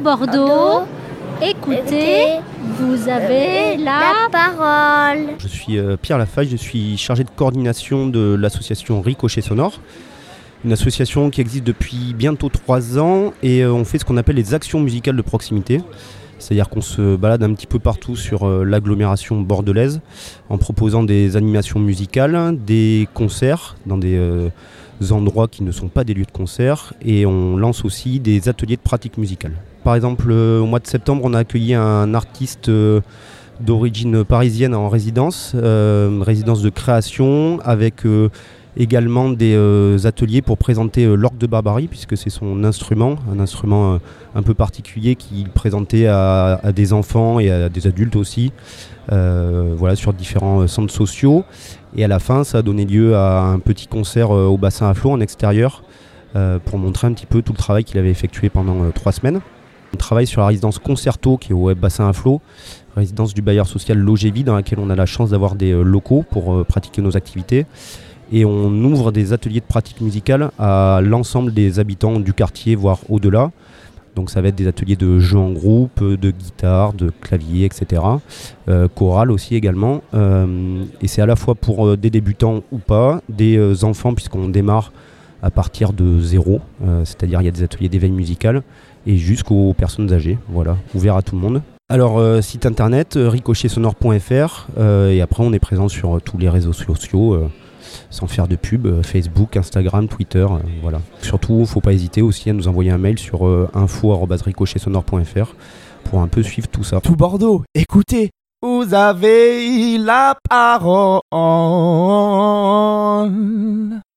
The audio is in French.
Bordeaux, écoutez, vous avez la, parole. Je suis euh, Pierre Lafaille, je suis chargé de coordination de l'association Ricochet Sonore. Une association qui existe depuis bientôt trois ans et euh, on fait ce qu'on appelle les actions musicales de proximité. C'est-à-dire qu'on se balade un petit peu partout sur euh, l'agglomération bordelaise en proposant des animations musicales, des concerts dans des euh, endroits qui ne sont pas des lieux de concert et on lance aussi des ateliers de pratique musicale. Par exemple, euh, au mois de septembre, on a accueilli un artiste d'origine parisienne en résidence, résidence de création avec également des euh, ateliers pour présenter euh, l'orgue de barbarie puisque c'est son instrument, un instrument euh, un peu particulier qu'il présentait à, des enfants et à des adultes aussi, euh, voilà, sur différents centres sociaux. Et à la fin, ça a donné lieu à un petit concert au bassin à flot en extérieur pour montrer un petit peu tout le travail qu'il avait effectué pendant trois semaines. On travaille sur la résidence Concerto qui est au bassin à flot, résidence du bailleur social Logévie dans laquelle on a la chance d'avoir des locaux pour pratiquer nos activités. Et on ouvre des ateliers de pratique musicale à l'ensemble des habitants du quartier, voire au-delà. Donc ça va être des ateliers de jeux en groupe, de guitare, de clavier, etc. Euh, chorale aussi également. Euh, et c'est à la fois pour euh, des débutants ou pas, des enfants puisqu'on démarre à partir de zéro, c'est-à-dire il y a des ateliers d'éveil musical, et jusqu'aux personnes âgées, voilà, ouvert à tout le monde. Alors site internet ricochetsonore.fr euh, et après on est présent sur tous les réseaux sociaux sans faire de pub, euh, Facebook, Instagram, Twitter, euh, voilà. Surtout, faut pas hésiter aussi à nous envoyer un mail sur euh, info@ricochetsonore.fr pour un peu suivre tout ça. Tout Bordeaux, écoutez, vous avez la parole.